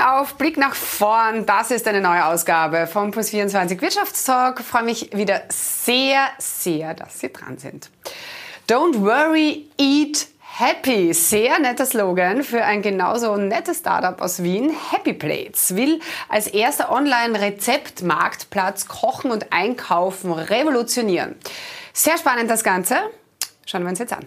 Augen auf, Blick nach vorn. Das ist eine neue Ausgabe vom Plus24 Wirtschaftstalk. Ich freue mich wieder sehr, sehr, dass Sie dran sind. Don't worry, eat Happy, sehr netter Slogan für ein genauso nettes Startup aus Wien. Happy Plates will als erster Online-Rezeptmarktplatz Kochen und Einkaufen revolutionieren. Sehr spannend das Ganze. Schauen wir uns jetzt an.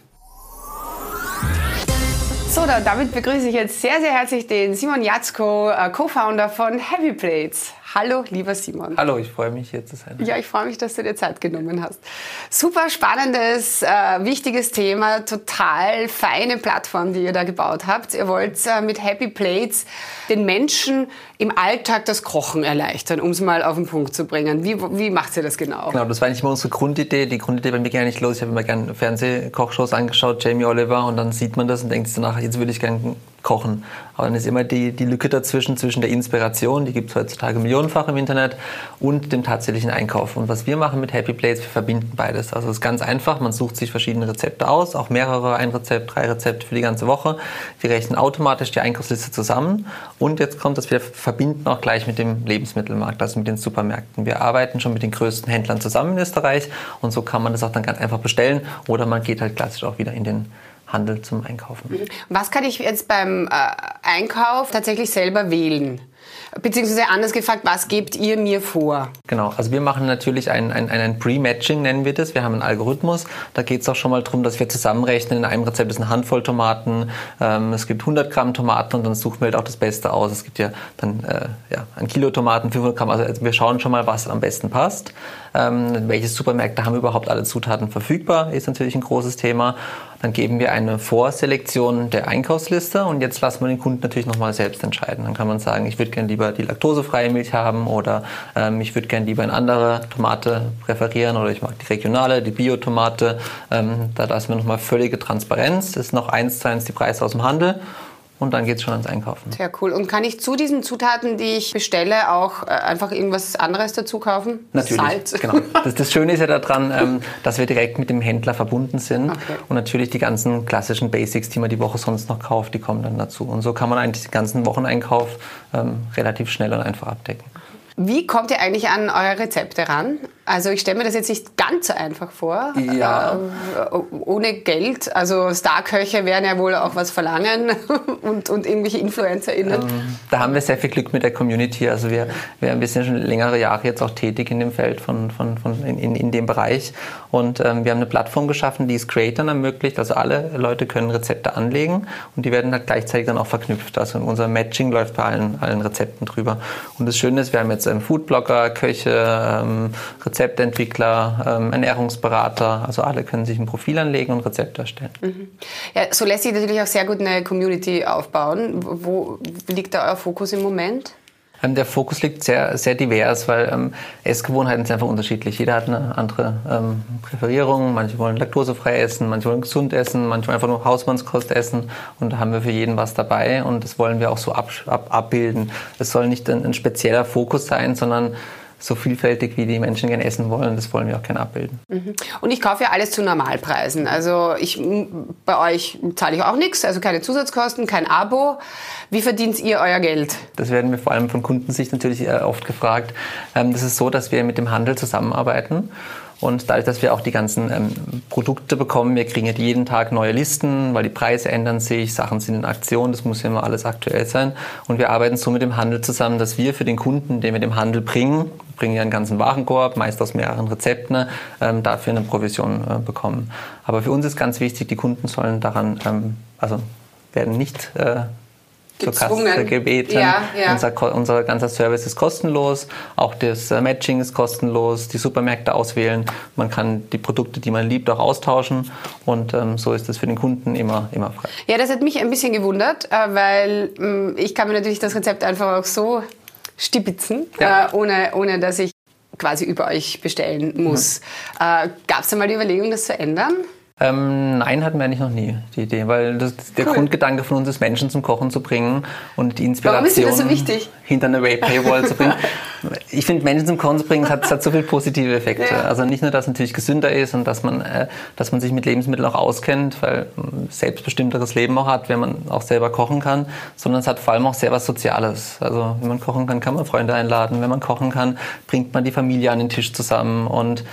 So, damit begrüße ich jetzt sehr, sehr herzlich den Simon Jatzko, äh, Co-Founder von Happy Plates. Hallo, lieber Simon. Hallo, ich freue mich hier zu sein. Ja, ich freue mich, dass du dir Zeit genommen hast. Super spannendes, äh, wichtiges Thema, total feine Plattform, die ihr da gebaut habt. Ihr wollt äh, mit Happy Plates den Menschen im Alltag das Kochen erleichtern, um es mal auf den Punkt zu bringen. Wie, wie macht ihr das genau? Genau, das war eigentlich immer unsere Grundidee. Die Grundidee bei mir gar nicht los. Ich habe immer gerne Fernsehkochshows angeschaut, Jamie Oliver, und dann sieht man das und denkt sich danach, jetzt würde ich gerne kochen. Aber dann ist immer die, die Lücke dazwischen, zwischen der Inspiration, die gibt es heutzutage millionenfach im Internet, und dem tatsächlichen Einkauf. Und was wir machen mit Happy Plates, wir verbinden beides. Also es ist ganz einfach, man sucht sich verschiedene Rezepte aus, auch mehrere, ein Rezept, drei Rezepte für die ganze Woche. Wir rechnen automatisch die Einkaufsliste zusammen und jetzt kommt, dass wir verbinden auch gleich mit dem Lebensmittelmarkt, also mit den Supermärkten. Wir arbeiten schon mit den größten Händlern zusammen in Österreich und so kann man das auch dann ganz einfach bestellen oder man geht halt klassisch auch wieder in den Handel zum Einkaufen. Was kann ich jetzt beim äh, Einkauf tatsächlich selber wählen? Beziehungsweise anders gefragt, was gebt ihr mir vor? Genau, also wir machen natürlich ein, ein, ein Pre-Matching, nennen wir das. Wir haben einen Algorithmus. Da geht es auch schon mal darum, dass wir zusammenrechnen. In einem Rezept ist eine Handvoll Tomaten. Ähm, es gibt 100 Gramm Tomaten und dann suchen wir halt auch das Beste aus. Es gibt ja dann äh, ja, ein Kilo Tomaten, 500 Gramm. Also wir schauen schon mal, was am besten passt. Ähm, welche Supermärkte haben überhaupt alle Zutaten verfügbar, ist natürlich ein großes Thema. Dann geben wir eine Vorselektion der Einkaufsliste und jetzt lassen wir den Kunden natürlich nochmal selbst entscheiden. Dann kann man sagen, ich würde gerne lieber die laktosefreie Milch haben oder ähm, ich würde gerne lieber eine andere Tomate präferieren oder ich mag die regionale, die Biotomate. Ähm, da lassen wir nochmal völlige Transparenz. Das ist noch eins zu eins die Preise aus dem Handel und dann geht es schon ans Einkaufen. Sehr cool. Und kann ich zu diesen Zutaten, die ich bestelle, auch äh, einfach irgendwas anderes dazu kaufen? Natürlich. Salz. Genau. Das, das Schöne ist ja daran, ähm, dass wir direkt mit dem Händler verbunden sind. Okay. Und natürlich die ganzen klassischen Basics, die man die Woche sonst noch kauft, die kommen dann dazu. Und so kann man eigentlich den ganzen Wocheneinkauf ähm, relativ schnell und einfach abdecken. Wie kommt ihr eigentlich an eure Rezepte ran? Also ich stelle mir das jetzt nicht ganz so einfach vor. Ja. Äh, ohne Geld. Also Starköche werden ja wohl auch was verlangen und, und irgendwelche InfluencerInnen. Ähm, da haben wir sehr viel Glück mit der Community. Also wir, wir wir sind schon längere Jahre jetzt auch tätig in dem Feld von, von, von in, in dem Bereich. Und ähm, wir haben eine Plattform geschaffen, die es Creatern ermöglicht. Also alle Leute können Rezepte anlegen und die werden halt gleichzeitig dann auch verknüpft. Also unser Matching läuft bei allen, allen Rezepten drüber. Und das Schöne ist, wir haben jetzt ähm, Foodblogger, Köche, ähm, Rezeptentwickler, ähm, Ernährungsberater, also alle können sich ein Profil anlegen und Rezepte erstellen. Mhm. Ja, so lässt sich natürlich auch sehr gut eine Community aufbauen. Wo liegt da euer Fokus im Moment? Ähm, der Fokus liegt sehr, sehr divers, weil ähm, Essgewohnheiten sind einfach unterschiedlich. Jeder hat eine andere ähm, Präferierung. Manche wollen laktosefrei essen, manche wollen gesund essen, manche wollen einfach nur Hausmannskost essen. Und da haben wir für jeden was dabei und das wollen wir auch so ab, ab, abbilden. Es soll nicht ein, ein spezieller Fokus sein, sondern so vielfältig, wie die Menschen gerne essen wollen. Das wollen wir auch gerne abbilden. Mhm. Und ich kaufe ja alles zu Normalpreisen. Also ich, bei euch zahle ich auch nichts, also keine Zusatzkosten, kein Abo. Wie verdient ihr euer Geld? Das werden wir vor allem von Kundensicht natürlich äh, oft gefragt. Ähm, das ist so, dass wir mit dem Handel zusammenarbeiten und dadurch, dass wir auch die ganzen ähm, Produkte bekommen, wir kriegen jetzt jeden Tag neue Listen, weil die Preise ändern sich, Sachen sind in Aktion, das muss ja immer alles aktuell sein. Und wir arbeiten so mit dem Handel zusammen, dass wir für den Kunden, den wir dem Handel bringen, bringen ja einen ganzen Warenkorb, meist aus mehreren Rezepten, ähm, dafür eine Provision äh, bekommen. Aber für uns ist ganz wichtig, die Kunden sollen daran, ähm, also werden nicht äh, zur Kasse gebeten. Ja, ja. Unser, unser ganzer Service ist kostenlos, auch das äh, Matching ist kostenlos, die Supermärkte auswählen, man kann die Produkte, die man liebt, auch austauschen und ähm, so ist es für den Kunden immer, immer frei. Ja, das hat mich ein bisschen gewundert, äh, weil äh, ich kann mir natürlich das Rezept einfach auch so stibitzen, ja. äh, ohne, ohne dass ich quasi über euch bestellen muss. Mhm. Äh, Gab es da mal die Überlegung, das zu ändern? Ähm, nein, hatten wir eigentlich noch nie die Idee, weil das, der cool. Grundgedanke von uns ist, Menschen zum Kochen zu bringen und die Inspiration so hinter eine Paywall zu bringen. Ich finde, Menschen zum Kochen zu bringen, hat, hat so viele positive Effekte. Ja. Also nicht nur, dass es natürlich gesünder ist und dass man, äh, dass man sich mit Lebensmitteln auch auskennt, weil man selbstbestimmteres Leben auch hat, wenn man auch selber kochen kann, sondern es hat vor allem auch sehr was Soziales. Also wenn man kochen kann, kann man Freunde einladen. Wenn man kochen kann, bringt man die Familie an den Tisch zusammen und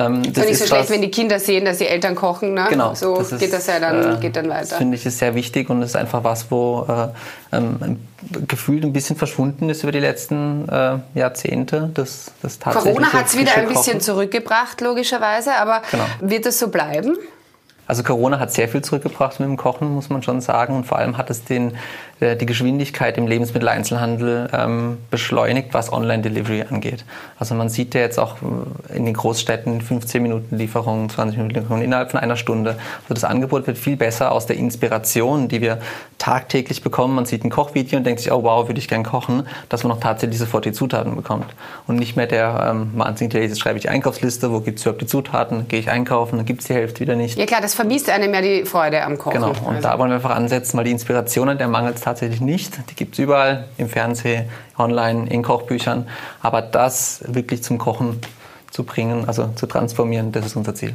ähm, das ist nicht so schlecht, was, wenn die Kinder sehen, dass die Eltern kochen. Ne? Genau. So das geht das ja dann, äh, geht dann weiter. Das finde ich ist sehr wichtig und ist einfach was, wo äh, ähm, gefühlt ein bisschen verschwunden ist über die letzten äh, Jahrzehnte. Das, das Corona hat es wieder ein bisschen Kochen. zurückgebracht, logischerweise, aber genau. wird es so bleiben? Also Corona hat sehr viel zurückgebracht mit dem Kochen, muss man schon sagen. Und vor allem hat es den, die Geschwindigkeit im Lebensmitteleinzelhandel ähm, beschleunigt, was Online-Delivery angeht. Also man sieht ja jetzt auch äh, in den Großstädten 15 Minuten Lieferung, 20 Minuten Lieferung innerhalb von einer Stunde. Also das Angebot wird viel besser aus der Inspiration, die wir tagtäglich bekommen. Man sieht ein Kochvideo und denkt sich, oh wow, würde ich gern kochen, dass man auch tatsächlich sofort die Zutaten bekommt. Und nicht mehr der ähm, wahnsinnige, jetzt schreibe ich die Einkaufsliste, wo gibt es überhaupt die Zutaten, gehe ich einkaufen, dann gibt es die Hälfte wieder nicht. Ja klar, das vermisst einem ja die Freude am Kochen. Genau, und also. da wollen wir einfach ansetzen, weil die Inspirationen, der mangelt tatsächlich nicht. Die gibt es überall, im Fernsehen, online, in Kochbüchern. Aber das wirklich zum Kochen zu bringen, also zu transformieren, das ist unser Ziel.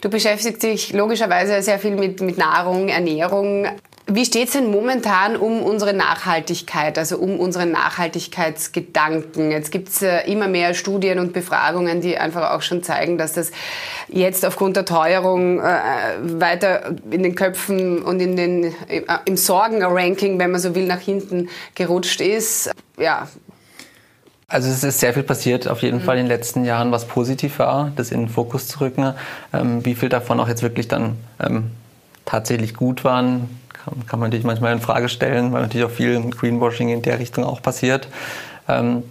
Du beschäftigst dich logischerweise sehr viel mit, mit Nahrung, Ernährung. Wie steht es denn momentan um unsere Nachhaltigkeit, also um unseren Nachhaltigkeitsgedanken? Jetzt gibt es äh, immer mehr Studien und Befragungen, die einfach auch schon zeigen, dass das jetzt aufgrund der Teuerung äh, weiter in den Köpfen und in den, äh, im Sorgenranking, wenn man so will, nach hinten gerutscht ist. Ja, also es ist sehr viel passiert, auf jeden mhm. Fall in den letzten Jahren, was positiv war, das in den Fokus zu rücken. Ähm, wie viel davon auch jetzt wirklich dann ähm, tatsächlich gut waren, kann, kann man natürlich manchmal in Frage stellen, weil natürlich auch viel Greenwashing in der Richtung auch passiert. Ähm,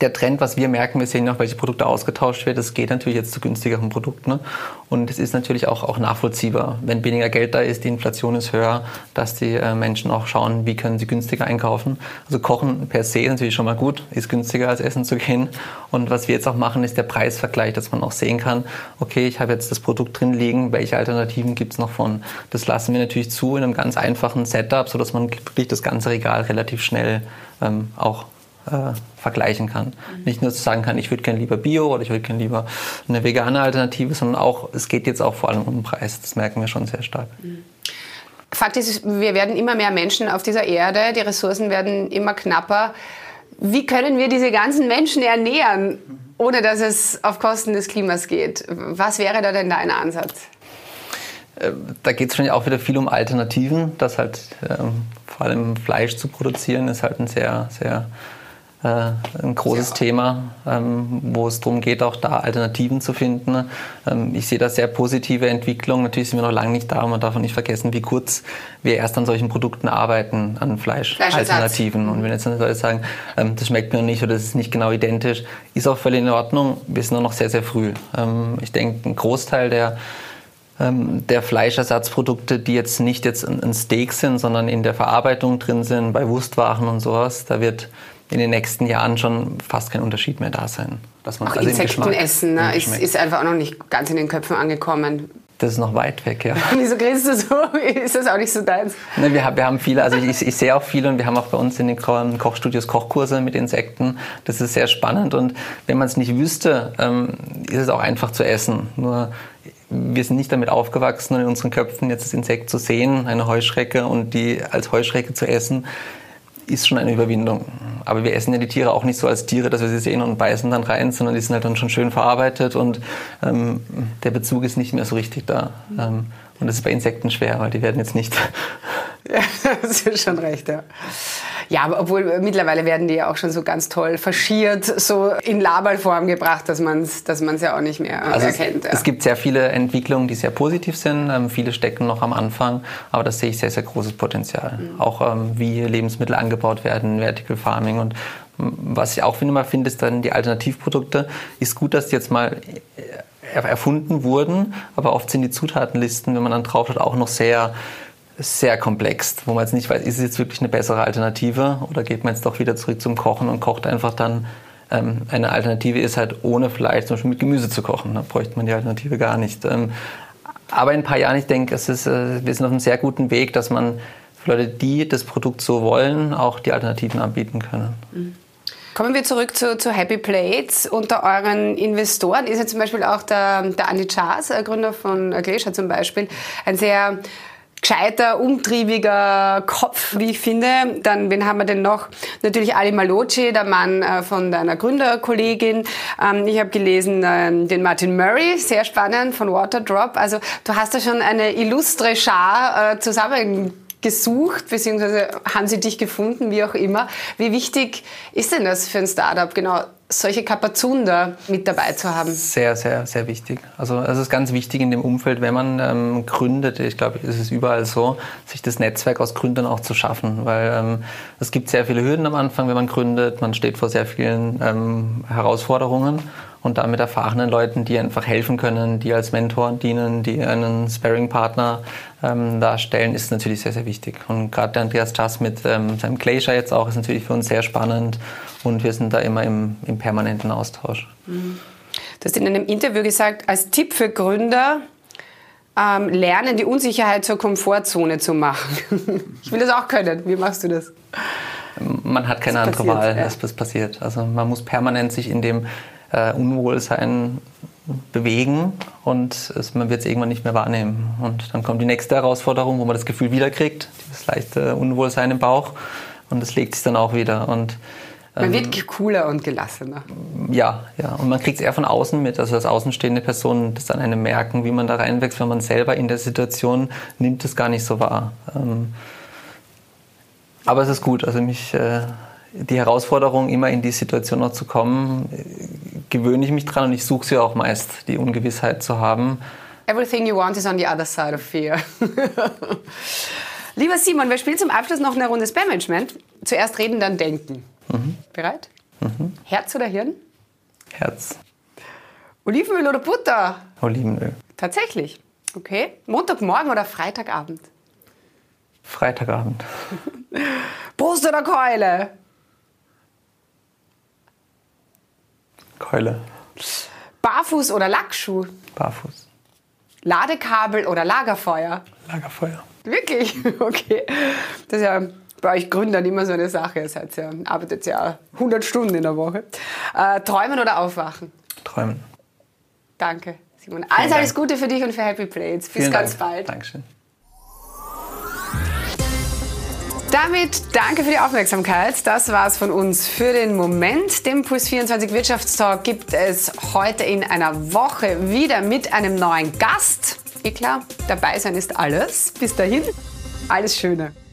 der Trend, was wir merken, wir sehen auch, welche Produkte ausgetauscht werden, das geht natürlich jetzt zu günstigeren Produkten. Ne? Und es ist natürlich auch, auch nachvollziehbar, wenn weniger Geld da ist, die Inflation ist höher, dass die äh, Menschen auch schauen, wie können sie günstiger einkaufen. Also Kochen per se ist natürlich schon mal gut, ist günstiger als Essen zu gehen. Und was wir jetzt auch machen, ist der Preisvergleich, dass man auch sehen kann, okay, ich habe jetzt das Produkt drin liegen, welche Alternativen gibt es noch von. Das lassen wir natürlich zu in einem ganz einfachen Setup, sodass man wirklich das ganze Regal relativ schnell ähm, auch äh, vergleichen kann. Mhm. Nicht nur zu sagen kann, ich würde gerne lieber Bio oder ich würde gerne lieber eine vegane Alternative, sondern auch, es geht jetzt auch vor allem um den Preis. Das merken wir schon sehr stark. Mhm. Fakt ist, wir werden immer mehr Menschen auf dieser Erde, die Ressourcen werden immer knapper. Wie können wir diese ganzen Menschen ernähren, ohne dass es auf Kosten des Klimas geht? Was wäre da denn dein Ansatz? Äh, da geht es schon auch wieder viel um Alternativen. Das halt ähm, vor allem Fleisch zu produzieren ist halt ein sehr, sehr ein großes ja. Thema, ähm, wo es darum geht, auch da Alternativen zu finden. Ähm, ich sehe da sehr positive Entwicklung. Natürlich sind wir noch lange nicht da. Man darf auch nicht vergessen, wie kurz wir erst an solchen Produkten arbeiten, an Fleischalternativen. Und wenn jetzt Leute sagen, ähm, das schmeckt mir noch nicht oder das ist nicht genau identisch, ist auch völlig in Ordnung. Wir sind noch sehr, sehr früh. ich denke, ein Großteil der der Fleischersatzprodukte, die jetzt nicht jetzt ein Steak sind, sondern in der Verarbeitung drin sind, bei Wurstwaren und sowas, da wird in den nächsten Jahren schon fast kein Unterschied mehr da sein. Dass man auch also Insekten essen ne? ist, ist einfach auch noch nicht ganz in den Köpfen angekommen. Das ist noch weit weg, ja. Wieso grinst du so? Ist das auch nicht so deins? Ne, wir, haben, wir haben viele, also ich, ich, sehe auch viele und wir haben auch bei uns in den Kochstudios Kochkurse mit Insekten. Das ist sehr spannend und wenn man es nicht wüsste, ähm, ist es auch einfach zu essen. Nur wir sind nicht damit aufgewachsen und in unseren Köpfen jetzt das Insekt zu sehen, eine Heuschrecke und die als Heuschrecke zu essen, ist schon eine Überwindung. Aber wir essen ja die Tiere auch nicht so als Tiere, dass wir sie sehen und beißen dann rein, sondern die sind halt dann schon schön verarbeitet und ähm, der Bezug ist nicht mehr so richtig da. Ähm, und das ist bei Insekten schwer, weil die werden jetzt nicht. Ja, das ist schon recht, ja. Ja, aber obwohl mittlerweile werden die ja auch schon so ganz toll faschiert, so in Laberform gebracht, dass man es dass man's ja auch nicht mehr also erkennt. Es, ja. es gibt sehr viele Entwicklungen, die sehr positiv sind. Ähm, viele stecken noch am Anfang, aber das sehe ich sehr, sehr großes Potenzial. Mhm. Auch ähm, wie Lebensmittel angebaut werden, Vertical Farming und was ich auch immer finde, ist dann die Alternativprodukte. Ist gut, dass die jetzt mal äh, erfunden wurden, aber oft sind die Zutatenlisten, wenn man dann drauf schaut, auch noch sehr sehr komplex, wo man jetzt nicht weiß, ist es jetzt wirklich eine bessere Alternative oder geht man jetzt doch wieder zurück zum Kochen und kocht einfach dann. Ähm, eine Alternative ist halt ohne Fleisch zum Beispiel mit Gemüse zu kochen. Da bräuchte man die Alternative gar nicht. Ähm, Aber in ein paar Jahren, ich denke, es ist, äh, wir sind auf einem sehr guten Weg, dass man für Leute, die das Produkt so wollen, auch die Alternativen anbieten können. Mhm. Kommen wir zurück zu, zu, Happy Plates. Unter euren Investoren ist ja zum Beispiel auch der, der Andy Chas, Gründer von Glacier zum Beispiel, ein sehr gescheiter, umtriebiger Kopf, wie ich finde. Dann, wen haben wir denn noch? Natürlich Ali Malocci, der Mann äh, von deiner Gründerkollegin. Ähm, ich habe gelesen ähm, den Martin Murray, sehr spannend, von Waterdrop. Also du hast da schon eine illustre Schar äh, zusammen gesucht, beziehungsweise haben sie dich gefunden, wie auch immer. Wie wichtig ist denn das für ein Startup, genau solche Kapazunder mit dabei zu haben? Sehr, sehr, sehr wichtig. Also es ist ganz wichtig in dem Umfeld, wenn man ähm, gründet, ich glaube, es ist überall so, sich das Netzwerk aus Gründern auch zu schaffen, weil ähm, es gibt sehr viele Hürden am Anfang, wenn man gründet, man steht vor sehr vielen ähm, Herausforderungen und da mit erfahrenen Leuten, die einfach helfen können, die als Mentor dienen, die einen Sparring-Partner ähm, darstellen, ist natürlich sehr, sehr wichtig. Und gerade der Andreas Jass mit ähm, seinem Glacier jetzt auch ist natürlich für uns sehr spannend und wir sind da immer im, im permanenten Austausch. Mhm. Du hast in einem Interview gesagt, als Tipp für Gründer, ähm, lernen, die Unsicherheit zur Komfortzone zu machen. ich will das auch können. Wie machst du das? Man hat keine andere passiert, Wahl, ja. dass das passiert. Also man muss permanent sich in dem äh, Unwohlsein bewegen und es, man wird es irgendwann nicht mehr wahrnehmen. Und dann kommt die nächste Herausforderung, wo man das Gefühl wiederkriegt, das leichte Unwohlsein im Bauch und das legt sich dann auch wieder. Und, ähm, man wird cooler und gelassener. Ja, ja. Und man kriegt es eher von außen mit. Also als außenstehende Person das an einem merken, wie man da reinwächst, wenn man selber in der Situation nimmt es gar nicht so wahr. Ähm, aber es ist gut. Also mich äh, die Herausforderung, immer in die Situation noch zu kommen, gewöhne ich mich dran und ich suche sie auch meist, die Ungewissheit zu haben. Everything you want is on the other side of fear. Lieber Simon, wir spielen zum Abschluss noch eine Runde Spam-Management. Zuerst reden, dann denken. Mhm. Bereit? Mhm. Herz oder Hirn? Herz. Olivenöl oder Butter? Olivenöl. Tatsächlich. Okay. Montagmorgen oder Freitagabend? Freitagabend. Brust oder Keule? Keule. Barfuß oder Lackschuh? Barfuß. Ladekabel oder Lagerfeuer? Lagerfeuer. Wirklich? Okay. Das ist ja bei euch Gründern immer so eine Sache. Ihr seid ja, arbeitet ja 100 Stunden in der Woche. Äh, träumen oder aufwachen? Träumen. Danke, Simon. Alles, alles Gute für dich und für Happy Plates. Bis Vielen ganz Dank. bald. Dankeschön. Damit danke für die Aufmerksamkeit. Das war's von uns für den Moment. Den Puls 24 Wirtschaftstalk gibt es heute in einer Woche wieder mit einem neuen Gast. Eh klar, dabei sein ist alles. Bis dahin, alles Schöne.